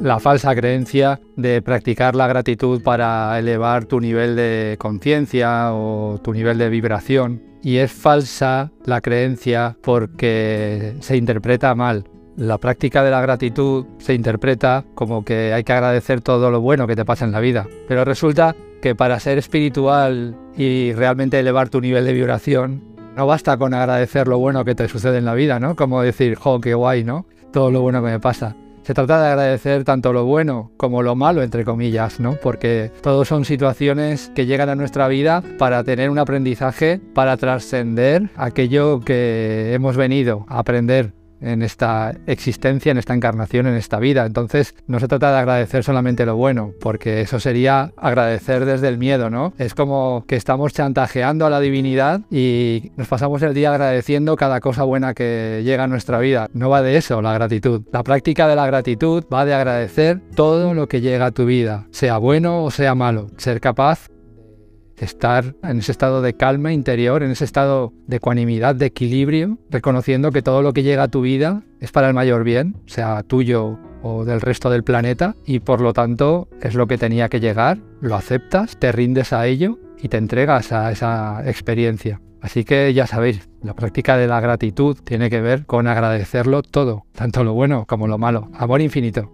la falsa creencia de practicar la gratitud para elevar tu nivel de conciencia o tu nivel de vibración. Y es falsa la creencia porque se interpreta mal. La práctica de la gratitud se interpreta como que hay que agradecer todo lo bueno que te pasa en la vida. Pero resulta que para ser espiritual y realmente elevar tu nivel de vibración, no basta con agradecer lo bueno que te sucede en la vida, ¿no? Como decir, jo, qué guay, ¿no? Todo lo bueno que me pasa. Se trata de agradecer tanto lo bueno como lo malo, entre comillas, ¿no? Porque todos son situaciones que llegan a nuestra vida para tener un aprendizaje, para trascender aquello que hemos venido a aprender en esta existencia, en esta encarnación, en esta vida. Entonces, no se trata de agradecer solamente lo bueno, porque eso sería agradecer desde el miedo, ¿no? Es como que estamos chantajeando a la divinidad y nos pasamos el día agradeciendo cada cosa buena que llega a nuestra vida. No va de eso la gratitud. La práctica de la gratitud va de agradecer todo lo que llega a tu vida, sea bueno o sea malo. Ser capaz estar en ese estado de calma interior, en ese estado de ecuanimidad, de equilibrio, reconociendo que todo lo que llega a tu vida es para el mayor bien, sea tuyo o del resto del planeta, y por lo tanto es lo que tenía que llegar, lo aceptas, te rindes a ello y te entregas a esa experiencia. Así que ya sabéis, la práctica de la gratitud tiene que ver con agradecerlo todo, tanto lo bueno como lo malo. Amor infinito.